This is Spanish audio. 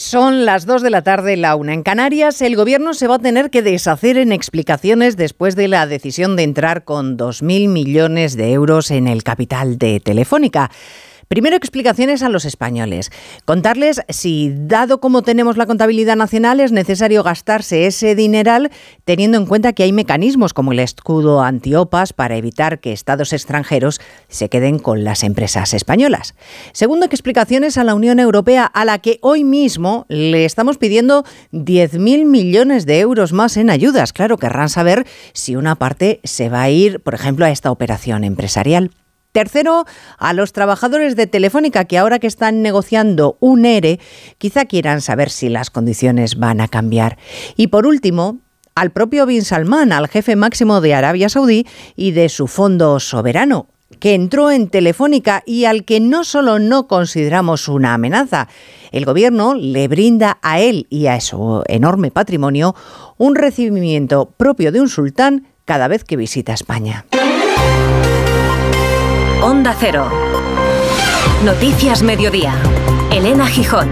Son las 2 de la tarde, la una. En Canarias, el gobierno se va a tener que deshacer en explicaciones después de la decisión de entrar con 2.000 millones de euros en el capital de Telefónica. Primero, explicaciones a los españoles. Contarles si, dado como tenemos la contabilidad nacional, es necesario gastarse ese dineral teniendo en cuenta que hay mecanismos como el escudo antiopas para evitar que estados extranjeros se queden con las empresas españolas. Segundo, explicaciones a la Unión Europea, a la que hoy mismo le estamos pidiendo 10.000 millones de euros más en ayudas. Claro, querrán saber si una parte se va a ir, por ejemplo, a esta operación empresarial. Tercero, a los trabajadores de Telefónica que ahora que están negociando un ERE, quizá quieran saber si las condiciones van a cambiar. Y por último, al propio Bin Salman, al jefe máximo de Arabia Saudí y de su fondo soberano, que entró en Telefónica y al que no solo no consideramos una amenaza, el gobierno le brinda a él y a su enorme patrimonio un recibimiento propio de un sultán cada vez que visita España. Onda Cero. Noticias Mediodía. Elena Gijón.